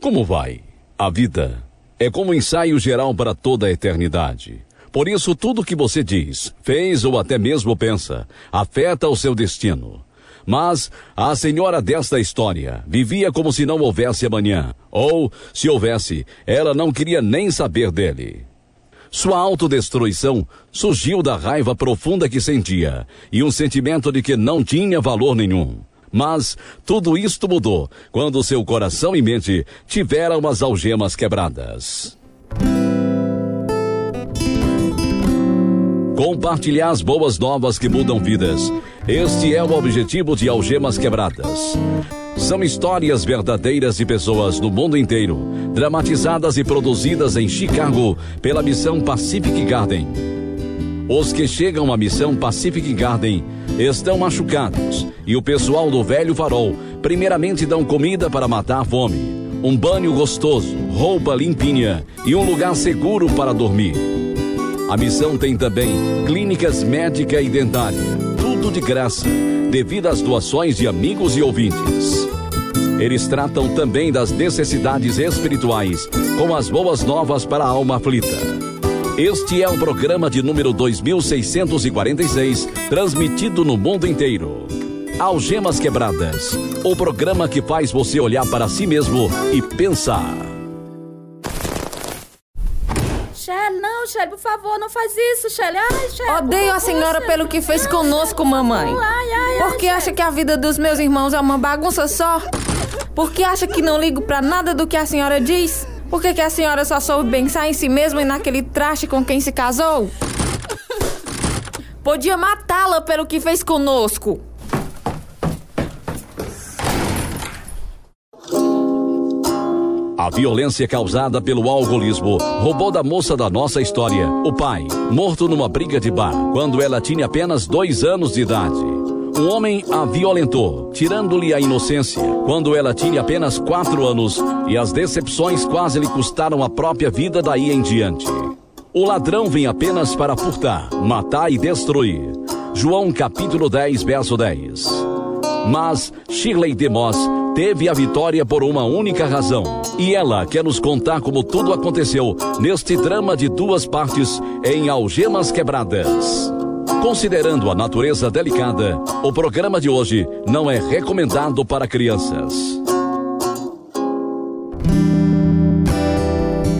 Como vai? A vida é como um ensaio geral para toda a eternidade. Por isso, tudo que você diz, fez ou até mesmo pensa, afeta o seu destino. Mas a senhora desta história vivia como se não houvesse amanhã, ou, se houvesse, ela não queria nem saber dele. Sua autodestruição surgiu da raiva profunda que sentia e um sentimento de que não tinha valor nenhum. Mas tudo isto mudou quando seu coração e mente tiveram as algemas quebradas. Compartilhar as boas novas que mudam vidas. Este é o objetivo de Algemas Quebradas. São histórias verdadeiras de pessoas no mundo inteiro, dramatizadas e produzidas em Chicago pela missão Pacific Garden. Os que chegam à missão Pacific Garden estão machucados e o pessoal do Velho Farol primeiramente dão comida para matar a fome, um banho gostoso, roupa limpinha e um lugar seguro para dormir. A missão tem também clínicas médica e dentária, tudo de graça, devido às doações de amigos e ouvintes. Eles tratam também das necessidades espirituais, com as boas novas para a alma aflita. Este é o programa de número 2646, transmitido no mundo inteiro. Algemas Quebradas, o programa que faz você olhar para si mesmo e pensar. Shelly, não, Shelly, por favor, não faz isso, Shelly. Ai, Shelly. Odeio a senhora pelo que fez conosco, mamãe. Ai, ai, ai. Porque acha que a vida dos meus irmãos é uma bagunça só? Porque acha que não ligo pra nada do que a senhora diz? Por que, que a senhora só soube pensar em si mesma e naquele traste com quem se casou? Podia matá-la pelo que fez conosco. A violência causada pelo alcoolismo roubou da moça da nossa história o pai, morto numa briga de bar, quando ela tinha apenas dois anos de idade. Um homem a violentou, tirando-lhe a inocência, quando ela tinha apenas quatro anos, e as decepções quase lhe custaram a própria vida daí em diante. O ladrão vem apenas para furtar, matar e destruir. João capítulo 10, verso 10. Mas Shirley DeMoss teve a vitória por uma única razão. E ela quer nos contar como tudo aconteceu neste drama de duas partes em Algemas Quebradas. Considerando a natureza delicada, o programa de hoje não é recomendado para crianças.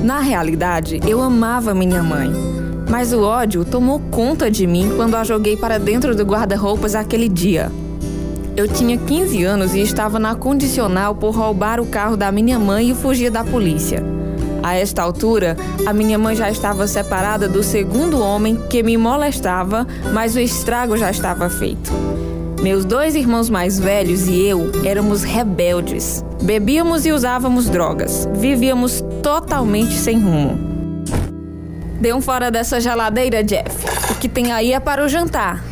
Na realidade, eu amava minha mãe. Mas o ódio tomou conta de mim quando a joguei para dentro do guarda-roupas aquele dia. Eu tinha 15 anos e estava na condicional por roubar o carro da minha mãe e fugir da polícia. A esta altura, a minha mãe já estava separada do segundo homem que me molestava, mas o estrago já estava feito. Meus dois irmãos mais velhos e eu éramos rebeldes. Bebíamos e usávamos drogas. Vivíamos totalmente sem rumo. Dê um fora dessa geladeira, Jeff. O que tem aí é para o jantar.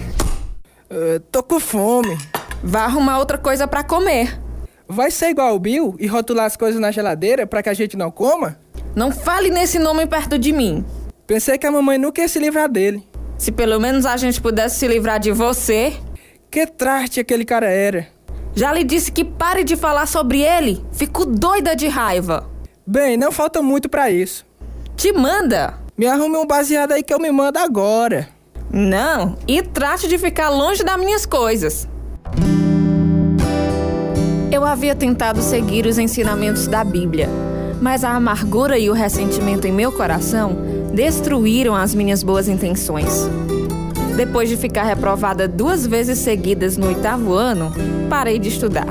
Uh, tô com fome. Vá arrumar outra coisa para comer. Vai ser igual o Bill e rotular as coisas na geladeira para que a gente não coma? Não fale nesse nome perto de mim. Pensei que a mamãe nunca ia se livrar dele. Se pelo menos a gente pudesse se livrar de você. Que traste aquele cara era. Já lhe disse que pare de falar sobre ele. Fico doida de raiva. Bem, não falta muito para isso. Te manda. Me arrume um baseado aí que eu me mando agora. Não, e trate de ficar longe das minhas coisas. Eu havia tentado seguir os ensinamentos da Bíblia, mas a amargura e o ressentimento em meu coração destruíram as minhas boas intenções. Depois de ficar reprovada duas vezes seguidas no oitavo ano, parei de estudar.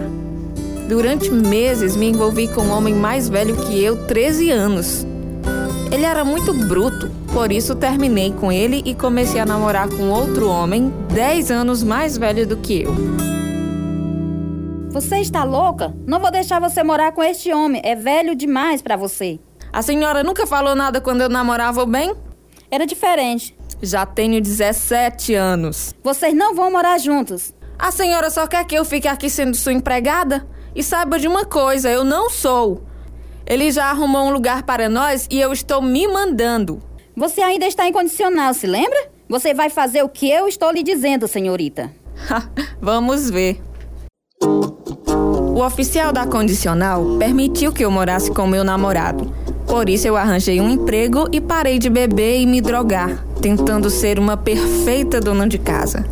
Durante meses me envolvi com um homem mais velho que eu, 13 anos. Ele era muito bruto, por isso terminei com ele e comecei a namorar com outro homem, 10 anos mais velho do que eu. Você está louca? Não vou deixar você morar com este homem. É velho demais para você. A senhora nunca falou nada quando eu namorava bem? Era diferente. Já tenho 17 anos. Vocês não vão morar juntos. A senhora só quer que eu fique aqui sendo sua empregada? E saiba de uma coisa, eu não sou. Ele já arrumou um lugar para nós e eu estou me mandando. Você ainda está incondicional, se lembra? Você vai fazer o que eu estou lhe dizendo, senhorita. Vamos ver. O oficial da condicional permitiu que eu morasse com meu namorado. Por isso eu arranjei um emprego e parei de beber e me drogar, tentando ser uma perfeita dona de casa.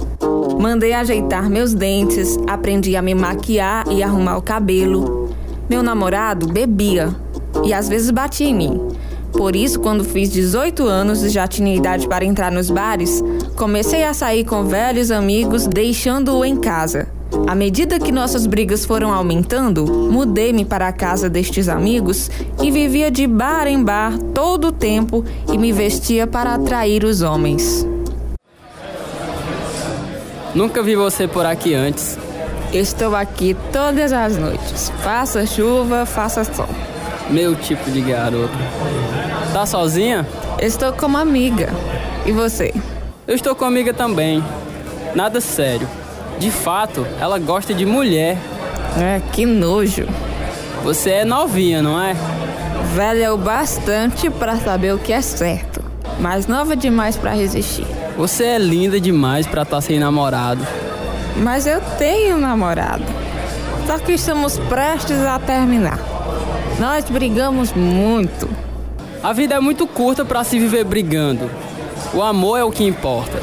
Mandei ajeitar meus dentes, aprendi a me maquiar e arrumar o cabelo. Meu namorado bebia e às vezes batia em mim. Por isso, quando fiz 18 anos e já tinha idade para entrar nos bares, comecei a sair com velhos amigos, deixando-o em casa. À medida que nossas brigas foram aumentando, mudei-me para a casa destes amigos e vivia de bar em bar todo o tempo e me vestia para atrair os homens. Nunca vi você por aqui antes. Estou aqui todas as noites, faça chuva, faça sol. Meu tipo de garota. Tá sozinha? Estou com uma amiga. E você? Eu estou com amiga também. Nada sério. De fato, ela gosta de mulher. É, que nojo. Você é novinha, não é? Velha o bastante para saber o que é certo, mas nova demais para resistir. Você é linda demais para estar tá sem namorado. Mas eu tenho namorado. Só que estamos prestes a terminar. Nós brigamos muito. A vida é muito curta para se viver brigando. O amor é o que importa.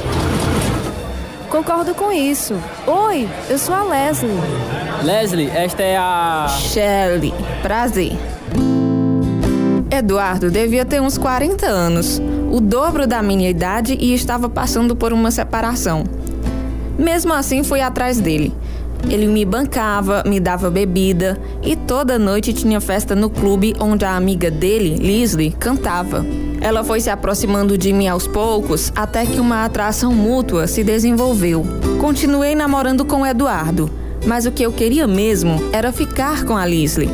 Concordo com isso. Oi, eu sou a Leslie. Leslie, esta é a. Shelley. Prazer. Eduardo devia ter uns 40 anos, o dobro da minha idade e estava passando por uma separação. Mesmo assim, fui atrás dele. Ele me bancava, me dava bebida e toda noite tinha festa no clube onde a amiga dele, Leslie, cantava. Ela foi se aproximando de mim aos poucos até que uma atração mútua se desenvolveu. Continuei namorando com Eduardo, mas o que eu queria mesmo era ficar com a Leslie.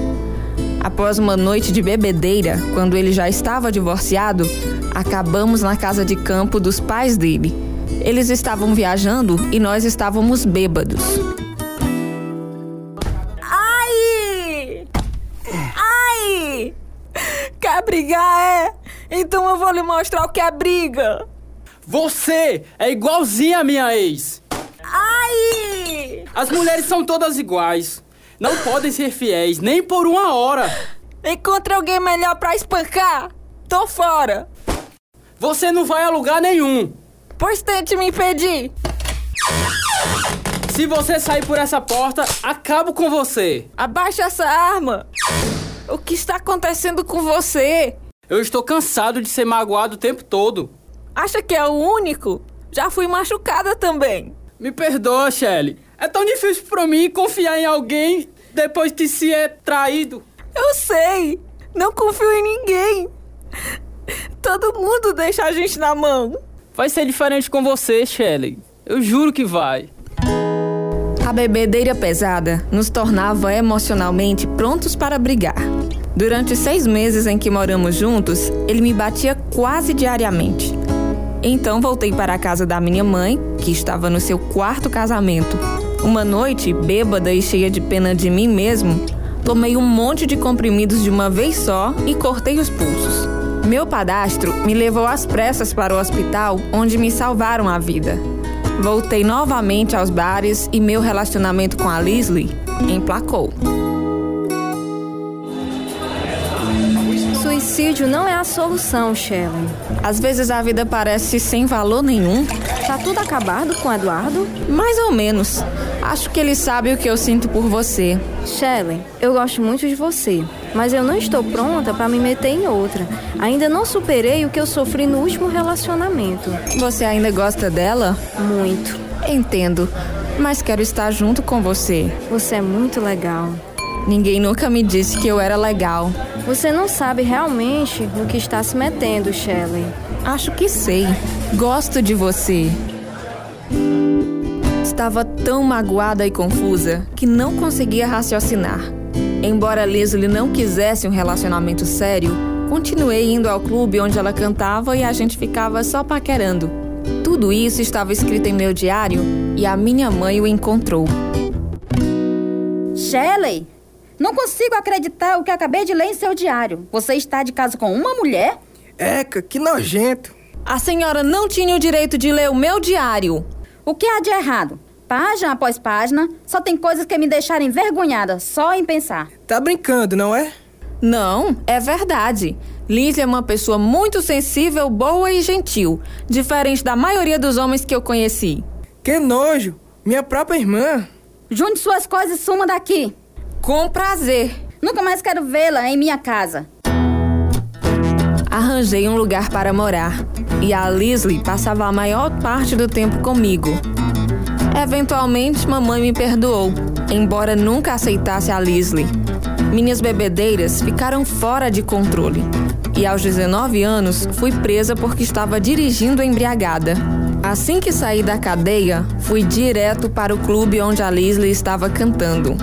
Após uma noite de bebedeira, quando ele já estava divorciado, acabamos na casa de campo dos pais dele. Eles estavam viajando e nós estávamos bêbados. Quer brigar, é? Então eu vou lhe mostrar o que é briga. Você é igualzinha a minha ex. Ai! As mulheres são todas iguais. Não podem ser fiéis, nem por uma hora. Encontre alguém melhor pra espancar. Tô fora. Você não vai a lugar nenhum. Pois tente me impedir. Se você sair por essa porta, acabo com você. Abaixa essa arma. O que está acontecendo com você? Eu estou cansado de ser magoado o tempo todo. Acha que é o único? Já fui machucada também. Me perdoa, Shelly. É tão difícil para mim confiar em alguém depois que se é traído. Eu sei. Não confio em ninguém. Todo mundo deixa a gente na mão. Vai ser diferente com você, Shelly. Eu juro que vai. A bebedeira pesada nos tornava emocionalmente prontos para brigar. Durante seis meses em que moramos juntos, ele me batia quase diariamente. Então voltei para a casa da minha mãe, que estava no seu quarto casamento. Uma noite, bêbada e cheia de pena de mim mesmo, tomei um monte de comprimidos de uma vez só e cortei os pulsos. Meu padastro me levou às pressas para o hospital, onde me salvaram a vida. Voltei novamente aos bares e meu relacionamento com a Leslie emplacou. Suicídio não é a solução, Shelley. Às vezes a vida parece sem valor nenhum. Tá tudo acabado com o Eduardo? Mais ou menos. Acho que ele sabe o que eu sinto por você. Shelley, eu gosto muito de você, mas eu não estou pronta para me meter em outra. Ainda não superei o que eu sofri no último relacionamento. Você ainda gosta dela? Muito. Entendo, mas quero estar junto com você. Você é muito legal. Ninguém nunca me disse que eu era legal. Você não sabe realmente no que está se metendo, Shelley. Acho que sei. Gosto de você. Estava tão magoada e confusa que não conseguia raciocinar. Embora Leslie não quisesse um relacionamento sério, continuei indo ao clube onde ela cantava e a gente ficava só paquerando. Tudo isso estava escrito em meu diário e a minha mãe o encontrou. Shelley, não consigo acreditar o que acabei de ler em seu diário. Você está de casa com uma mulher? Eca, que nojento. A senhora não tinha o direito de ler o meu diário. O que há de errado? Página após página, só tem coisas que me deixaram envergonhada, só em pensar. Tá brincando, não é? Não, é verdade. Liz é uma pessoa muito sensível, boa e gentil, diferente da maioria dos homens que eu conheci. Que nojo! Minha própria irmã. Junte suas coisas e suma daqui. Com prazer. Nunca mais quero vê-la em minha casa. Arranjei um lugar para morar e a Lisley passava a maior parte do tempo comigo. Eventualmente, mamãe me perdoou, embora nunca aceitasse a Lisley. Minhas bebedeiras ficaram fora de controle e aos 19 anos fui presa porque estava dirigindo embriagada. Assim que saí da cadeia, fui direto para o clube onde a Lisley estava cantando.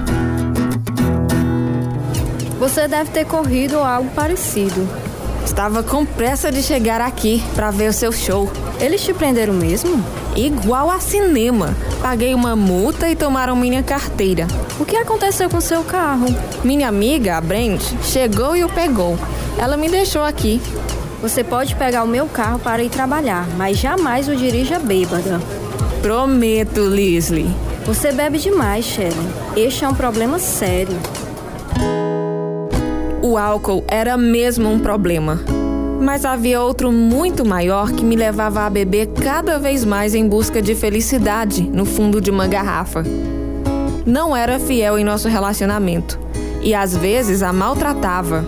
Você deve ter corrido algo parecido. Estava com pressa de chegar aqui para ver o seu show. Eles te prenderam mesmo? Igual a cinema. Paguei uma multa e tomaram minha carteira. O que aconteceu com seu carro? Minha amiga, a Brent, chegou e o pegou. Ela me deixou aqui. Você pode pegar o meu carro para ir trabalhar, mas jamais o dirija bêbada. Prometo, Lisley. Você bebe demais, Sharon. Este é um problema sério. O álcool era mesmo um problema. Mas havia outro muito maior que me levava a beber cada vez mais em busca de felicidade no fundo de uma garrafa. Não era fiel em nosso relacionamento e às vezes a maltratava.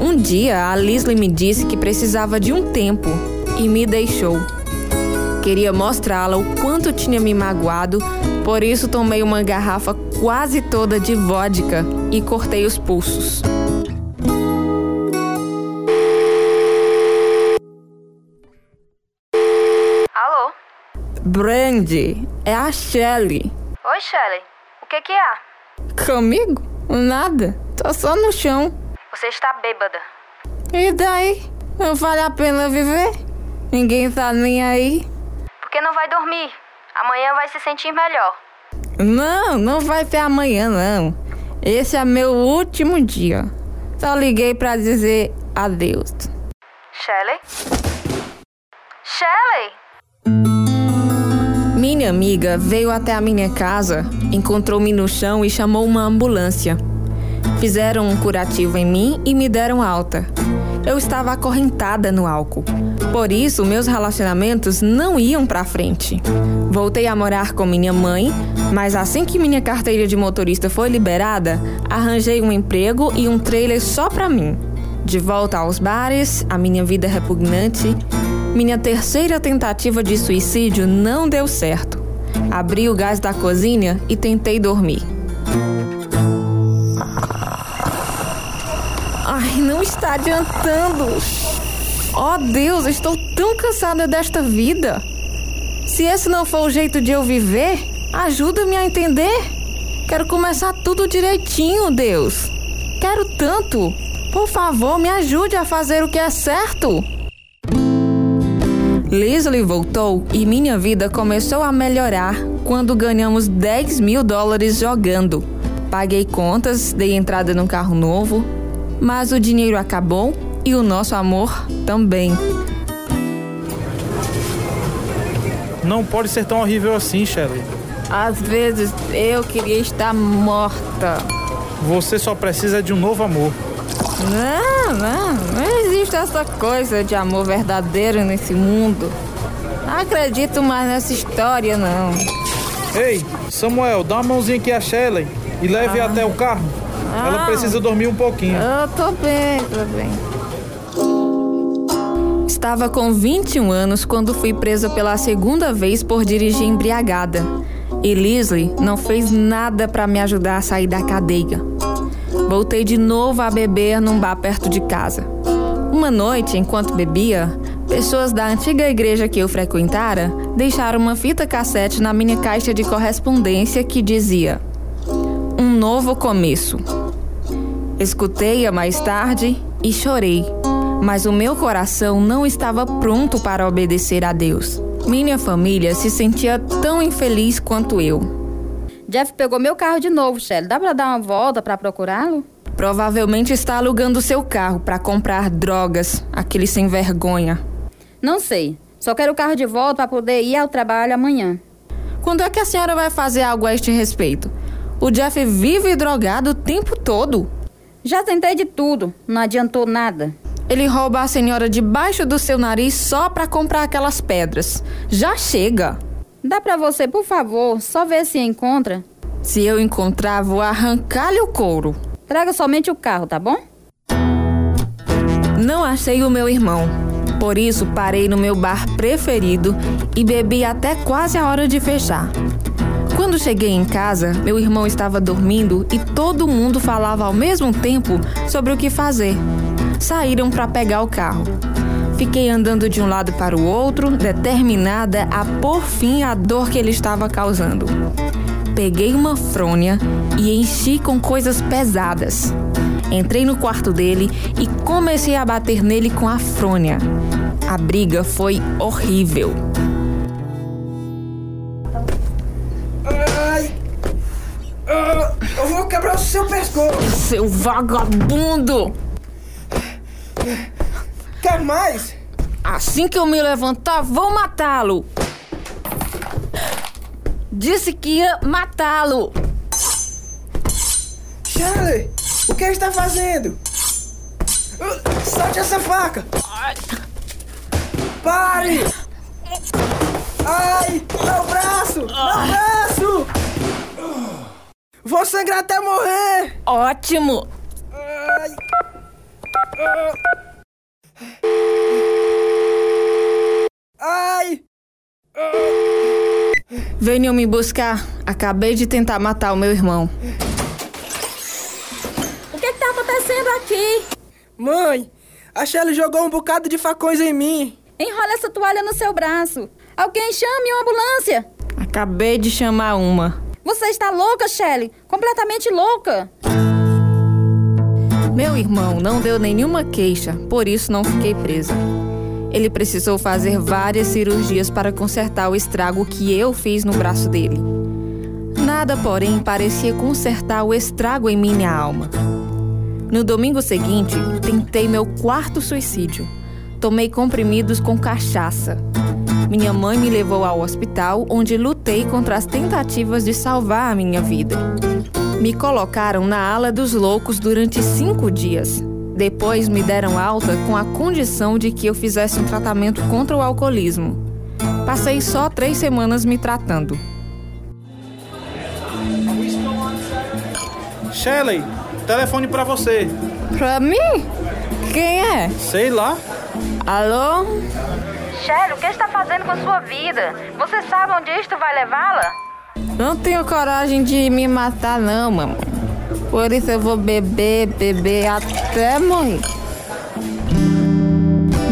Um dia a Lisley me disse que precisava de um tempo e me deixou. Queria mostrá-la o quanto tinha me magoado, por isso tomei uma garrafa quase toda de vodka e cortei os pulsos. Brandy, é a Shelley. Oi, Shelley. O que que há? Comigo? Nada. Tô só no chão. Você está bêbada. E daí? Não vale a pena viver? Ninguém tá nem aí. Por que não vai dormir? Amanhã vai se sentir melhor. Não, não vai ter amanhã, não. Esse é meu último dia. Só liguei pra dizer adeus. Shelley? Shelley? Minha amiga veio até a minha casa, encontrou-me no chão e chamou uma ambulância. Fizeram um curativo em mim e me deram alta. Eu estava acorrentada no álcool. Por isso, meus relacionamentos não iam para frente. Voltei a morar com minha mãe, mas assim que minha carteira de motorista foi liberada, arranjei um emprego e um trailer só para mim. De volta aos bares, a minha vida repugnante, minha terceira tentativa de suicídio não deu certo. Abri o gás da cozinha e tentei dormir. Ai, não está adiantando. Oh Deus, estou tão cansada desta vida. Se esse não for o jeito de eu viver, ajuda-me a entender. Quero começar tudo direitinho, Deus. Quero tanto. Por favor, me ajude a fazer o que é certo. Leslie voltou e minha vida começou a melhorar quando ganhamos 10 mil dólares jogando. Paguei contas, dei entrada num carro novo, mas o dinheiro acabou e o nosso amor também. Não pode ser tão horrível assim, Shelley. Às vezes eu queria estar morta. Você só precisa de um novo amor. Não, não, não existe essa coisa de amor verdadeiro nesse mundo. Não acredito mais nessa história, não. Ei, Samuel, dá uma mãozinha aqui a Shelley e leve Ah. até o carro. Ela Ah. precisa dormir um pouquinho. Eu tô bem, tô bem. Estava com 21 anos quando fui presa pela segunda vez por dirigir embriagada. E Leslie não fez nada para me ajudar a sair da cadeia. Voltei de novo a beber num bar perto de casa. Uma noite, enquanto bebia, pessoas da antiga igreja que eu frequentara deixaram uma fita cassete na minha caixa de correspondência que dizia: Um novo começo. Escutei-a mais tarde e chorei, mas o meu coração não estava pronto para obedecer a Deus. Minha família se sentia tão infeliz quanto eu. Jeff pegou meu carro de novo, Shelley. Dá pra dar uma volta pra procurá-lo? Provavelmente está alugando seu carro para comprar drogas, aquele sem vergonha. Não sei. Só quero o carro de volta pra poder ir ao trabalho amanhã. Quando é que a senhora vai fazer algo a este respeito? O Jeff vive drogado o tempo todo. Já tentei de tudo, não adiantou nada. Ele rouba a senhora debaixo do seu nariz só para comprar aquelas pedras. Já chega. Dá pra você, por favor, só ver se encontra. Se eu encontrar, vou arrancar-lhe o couro. Traga somente o carro, tá bom? Não achei o meu irmão. Por isso, parei no meu bar preferido e bebi até quase a hora de fechar. Quando cheguei em casa, meu irmão estava dormindo e todo mundo falava ao mesmo tempo sobre o que fazer. Saíram para pegar o carro. Fiquei andando de um lado para o outro, determinada a pôr fim à dor que ele estava causando. Peguei uma frônia e enchi com coisas pesadas. Entrei no quarto dele e comecei a bater nele com a frônia. A briga foi horrível. Ai! Ah, eu vou quebrar o seu pescoço! Seu vagabundo! Quer mais? Assim que eu me levantar, vou matá-lo! Disse que ia matá-lo! Shirley, o que está fazendo? Uh, Solte essa faca! Pare! Ai, meu braço! Meu braço! Vou sangrar até morrer! Ótimo! Ai. Ai! Venham me buscar. Acabei de tentar matar o meu irmão. O que, que tá acontecendo aqui? Mãe, a Shelly jogou um bocado de facões em mim. Enrola essa toalha no seu braço. Alguém chame uma ambulância. Acabei de chamar uma. Você está louca, Shelley? Completamente louca. Meu irmão não deu nenhuma queixa, por isso não fiquei presa. Ele precisou fazer várias cirurgias para consertar o estrago que eu fiz no braço dele. Nada, porém, parecia consertar o estrago em minha alma. No domingo seguinte, tentei meu quarto suicídio. Tomei comprimidos com cachaça. Minha mãe me levou ao hospital, onde lutei contra as tentativas de salvar a minha vida. Me colocaram na ala dos loucos durante cinco dias. Depois me deram alta com a condição de que eu fizesse um tratamento contra o alcoolismo. Passei só três semanas me tratando. Shelley, telefone pra você. Pra mim? Quem é? Sei lá. Alô? Shelly, o que está fazendo com a sua vida? Você sabe onde isto vai levá-la? Não tenho coragem de me matar, não, mamãe. Por isso eu vou beber, beber até morrer.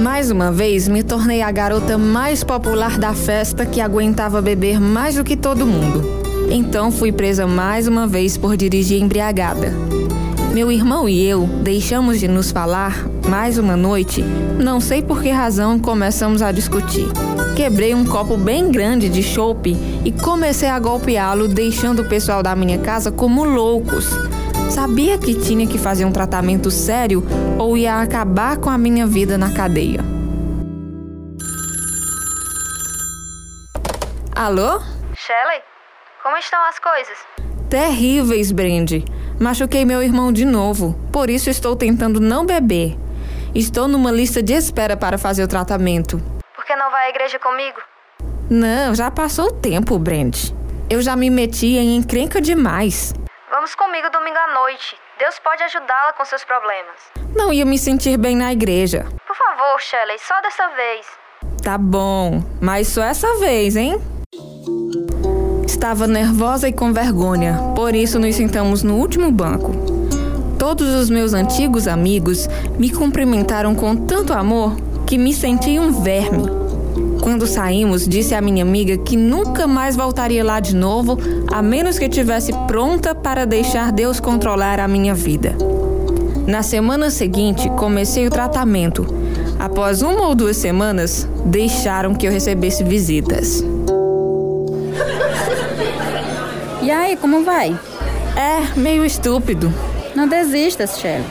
Mais uma vez, me tornei a garota mais popular da festa que aguentava beber mais do que todo mundo. Então fui presa mais uma vez por dirigir embriagada. Meu irmão e eu deixamos de nos falar mais uma noite. Não sei por que razão começamos a discutir. Quebrei um copo bem grande de chope e comecei a golpeá-lo, deixando o pessoal da minha casa como loucos. Sabia que tinha que fazer um tratamento sério ou ia acabar com a minha vida na cadeia. Alô? Shelley, como estão as coisas? Terríveis, Brandy. Machuquei meu irmão de novo, por isso estou tentando não beber. Estou numa lista de espera para fazer o tratamento. Por que não vai à igreja comigo? Não, já passou o tempo, Brandy. Eu já me meti em encrenca demais. Vamos comigo domingo à noite. Deus pode ajudá-la com seus problemas. Não ia me sentir bem na igreja. Por favor, Shelley, só dessa vez. Tá bom, mas só essa vez, hein? Estava nervosa e com vergonha, por isso nos sentamos no último banco. Todos os meus antigos amigos me cumprimentaram com tanto amor que me senti um verme. Quando saímos, disse à minha amiga que nunca mais voltaria lá de novo, a menos que estivesse pronta para deixar Deus controlar a minha vida. Na semana seguinte, comecei o tratamento. Após uma ou duas semanas, deixaram que eu recebesse visitas. E aí, como vai? É, meio estúpido. Não desista, Shelley.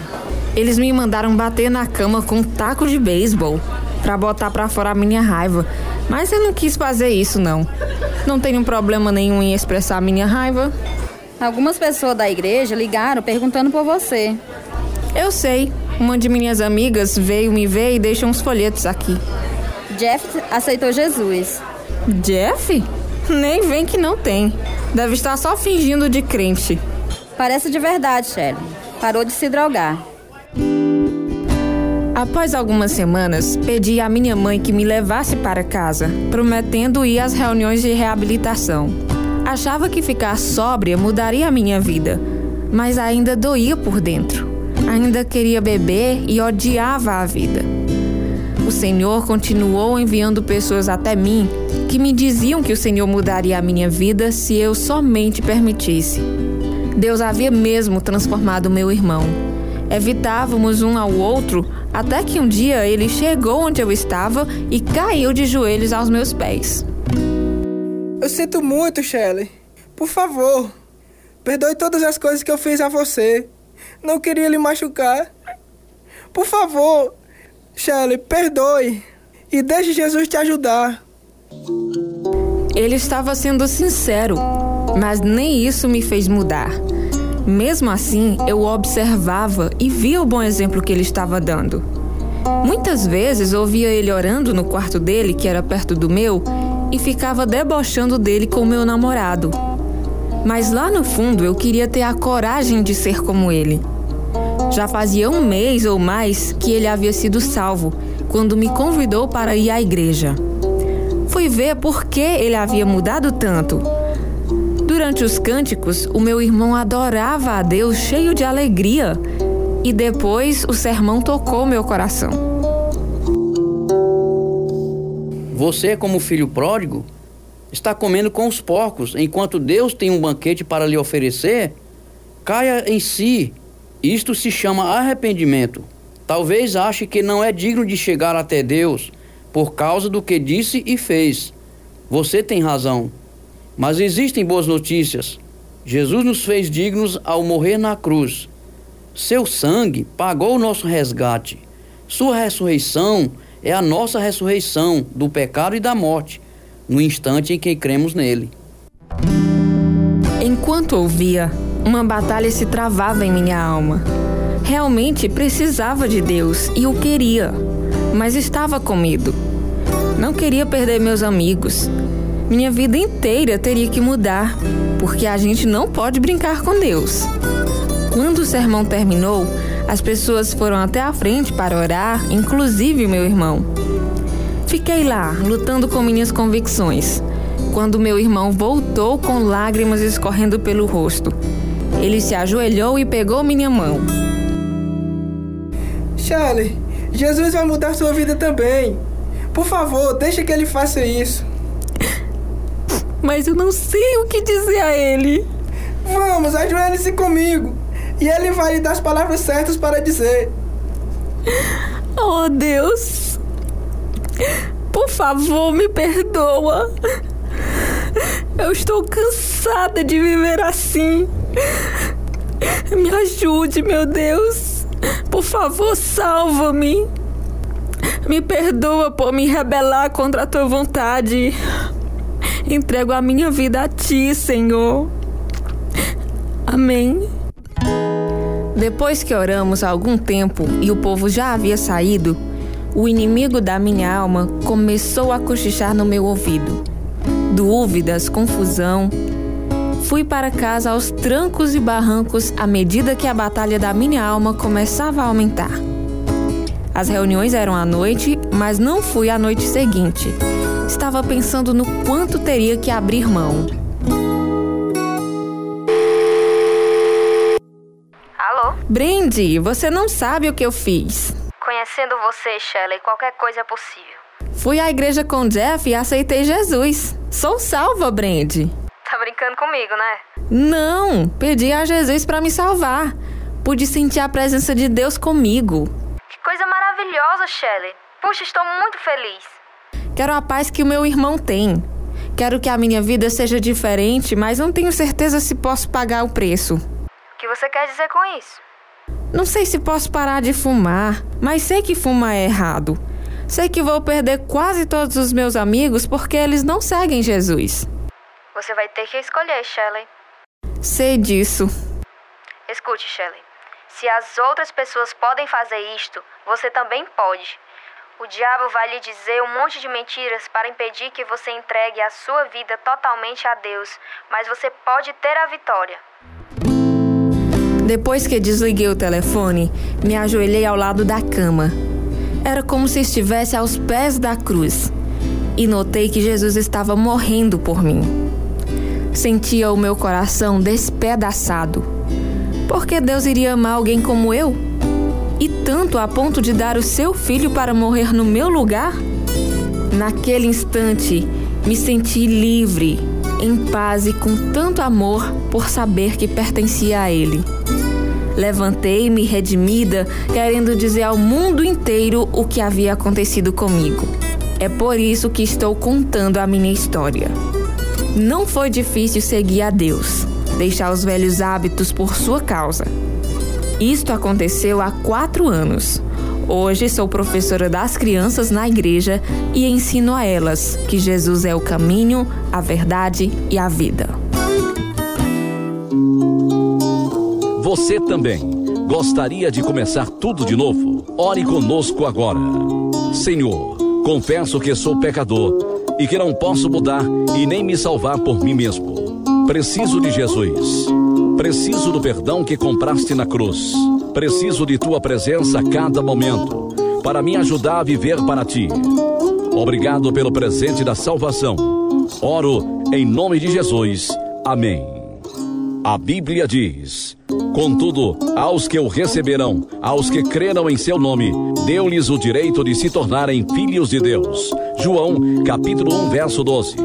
Eles me mandaram bater na cama com um taco de beisebol para botar para fora a minha raiva. Mas eu não quis fazer isso, não. Não tenho problema nenhum em expressar minha raiva. Algumas pessoas da igreja ligaram perguntando por você. Eu sei. Uma de minhas amigas veio me ver e deixou uns folhetos aqui. Jeff aceitou Jesus. Jeff? Nem vem que não tem. Deve estar só fingindo de crente. Parece de verdade, Shelley. Parou de se drogar. Após algumas semanas, pedi à minha mãe que me levasse para casa, prometendo ir às reuniões de reabilitação. Achava que ficar sóbria mudaria a minha vida, mas ainda doía por dentro. Ainda queria beber e odiava a vida. O Senhor continuou enviando pessoas até mim que me diziam que o Senhor mudaria a minha vida se eu somente permitisse. Deus havia mesmo transformado meu irmão. Evitávamos um ao outro até que um dia ele chegou onde eu estava e caiu de joelhos aos meus pés. Eu sinto muito, Shelley. Por favor, perdoe todas as coisas que eu fiz a você. Não queria lhe machucar. Por favor, Shelley, perdoe e deixe Jesus te ajudar. Ele estava sendo sincero, mas nem isso me fez mudar. Mesmo assim, eu observava e via o bom exemplo que ele estava dando. Muitas vezes ouvia ele orando no quarto dele, que era perto do meu, e ficava debochando dele com meu namorado. Mas lá no fundo eu queria ter a coragem de ser como ele. Já fazia um mês ou mais que ele havia sido salvo, quando me convidou para ir à igreja. Fui ver por que ele havia mudado tanto. Durante os cânticos, o meu irmão adorava a Deus cheio de alegria. E depois o sermão tocou meu coração. Você, como filho pródigo, está comendo com os porcos enquanto Deus tem um banquete para lhe oferecer? Caia em si. Isto se chama arrependimento. Talvez ache que não é digno de chegar até Deus por causa do que disse e fez. Você tem razão. Mas existem boas notícias. Jesus nos fez dignos ao morrer na cruz. Seu sangue pagou o nosso resgate. Sua ressurreição é a nossa ressurreição do pecado e da morte, no instante em que cremos nele. Enquanto ouvia, uma batalha se travava em minha alma. Realmente precisava de Deus e o queria, mas estava com medo. Não queria perder meus amigos, minha vida inteira teria que mudar, porque a gente não pode brincar com Deus. Quando o sermão terminou, as pessoas foram até a frente para orar, inclusive meu irmão. Fiquei lá, lutando com minhas convicções, quando meu irmão voltou com lágrimas escorrendo pelo rosto. Ele se ajoelhou e pegou minha mão. Charlie, Jesus vai mudar sua vida também. Por favor, deixa que ele faça isso mas eu não sei o que dizer a ele. Vamos, ajoelhe-se comigo. E ele vai lhe dar as palavras certas para dizer. Oh, Deus. Por favor, me perdoa. Eu estou cansada de viver assim. Me ajude, meu Deus. Por favor, salva-me. Me perdoa por me rebelar contra a tua vontade. Entrego a minha vida a ti, Senhor. Amém. Depois que oramos algum tempo e o povo já havia saído, o inimigo da minha alma começou a cochichar no meu ouvido. Dúvidas, confusão. Fui para casa aos trancos e barrancos à medida que a batalha da minha alma começava a aumentar. As reuniões eram à noite, mas não fui à noite seguinte estava pensando no quanto teria que abrir mão. Alô? Brandy, você não sabe o que eu fiz. Conhecendo você, Shelley, qualquer coisa é possível. Fui à igreja com Jeff e aceitei Jesus. Sou salva, Brandy. Tá brincando comigo, né? Não, pedi a Jesus para me salvar. Pude sentir a presença de Deus comigo. Que coisa maravilhosa, Shelley. Puxa, estou muito feliz. Quero a paz que o meu irmão tem. Quero que a minha vida seja diferente, mas não tenho certeza se posso pagar o preço. O que você quer dizer com isso? Não sei se posso parar de fumar, mas sei que fumar é errado. Sei que vou perder quase todos os meus amigos porque eles não seguem Jesus. Você vai ter que escolher, Shelley. Sei disso. Escute, Shelley. Se as outras pessoas podem fazer isto, você também pode. O diabo vai lhe dizer um monte de mentiras para impedir que você entregue a sua vida totalmente a Deus, mas você pode ter a vitória. Depois que desliguei o telefone, me ajoelhei ao lado da cama. Era como se estivesse aos pés da cruz e notei que Jesus estava morrendo por mim. Sentia o meu coração despedaçado. Por que Deus iria amar alguém como eu? Tanto a ponto de dar o seu filho para morrer no meu lugar? Naquele instante, me senti livre, em paz e com tanto amor por saber que pertencia a Ele. Levantei-me redimida, querendo dizer ao mundo inteiro o que havia acontecido comigo. É por isso que estou contando a minha história. Não foi difícil seguir a Deus, deixar os velhos hábitos por sua causa. Isto aconteceu há quatro anos. Hoje sou professora das crianças na igreja e ensino a elas que Jesus é o caminho, a verdade e a vida. Você também gostaria de começar tudo de novo? Ore conosco agora. Senhor, confesso que sou pecador e que não posso mudar e nem me salvar por mim mesmo. Preciso de Jesus. Preciso do perdão que compraste na cruz. Preciso de tua presença a cada momento para me ajudar a viver para ti. Obrigado pelo presente da salvação. Oro em nome de Jesus. Amém. A Bíblia diz: Contudo, aos que o receberão, aos que creram em seu nome, deu-lhes o direito de se tornarem filhos de Deus. João, capítulo 1, verso 12.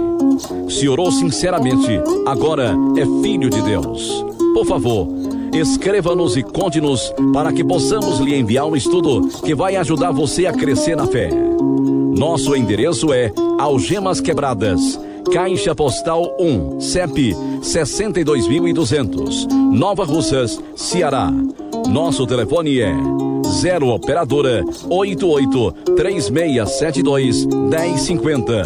Se orou sinceramente, agora é filho de Deus. Por favor, escreva-nos e conte-nos para que possamos lhe enviar um estudo que vai ajudar você a crescer na fé. Nosso endereço é Algemas Quebradas, Caixa Postal 1, CEP 62200, Nova Russas, Ceará. Nosso telefone é 0 operadora 88 3672 1050.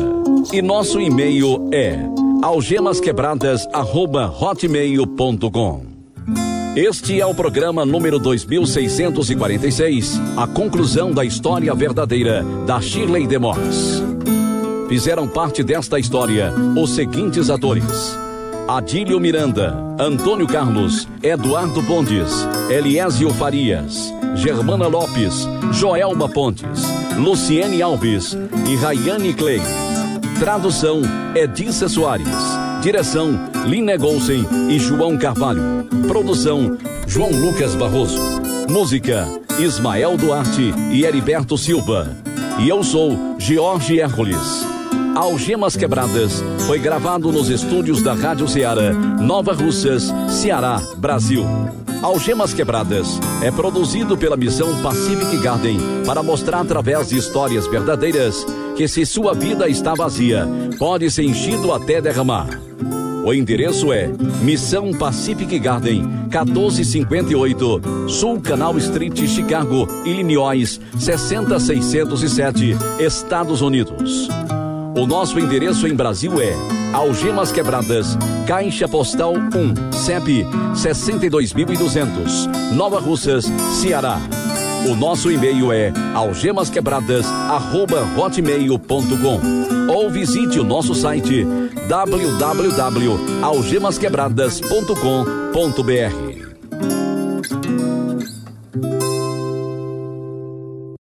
E nosso e-mail é algemasquebradas@hotmail.com. Este é o programa número 2646, a conclusão da história verdadeira da Shirley Demors. Fizeram parte desta história os seguintes atores: Adílio Miranda, Antônio Carlos, Eduardo Pontes, Eliésio Farias, Germana Lopes, Joelma Pontes, Luciene Alves e Rayane Clay. Tradução Edissa Soares. Direção Lina Golsen e João Carvalho. Produção João Lucas Barroso. Música Ismael Duarte e Heriberto Silva. E eu sou George Hércules. Algemas Quebradas foi gravado nos estúdios da Rádio Ceará, Nova Russas, Ceará, Brasil. Algemas Quebradas é produzido pela missão Pacific Garden para mostrar através de histórias verdadeiras que se sua vida está vazia, pode ser enchido até derramar. O endereço é Missão Pacific Garden, 1458, Sul Canal Street, Chicago, Illinois, 60607, Estados Unidos. O nosso endereço em Brasil é Algemas Quebradas, Caixa Postal 1, CEP 62200, Nova Russas, Ceará. O nosso e-mail é algemasquebradas@hotmail.com ou visite o nosso site www.algemasquebradas.com.br.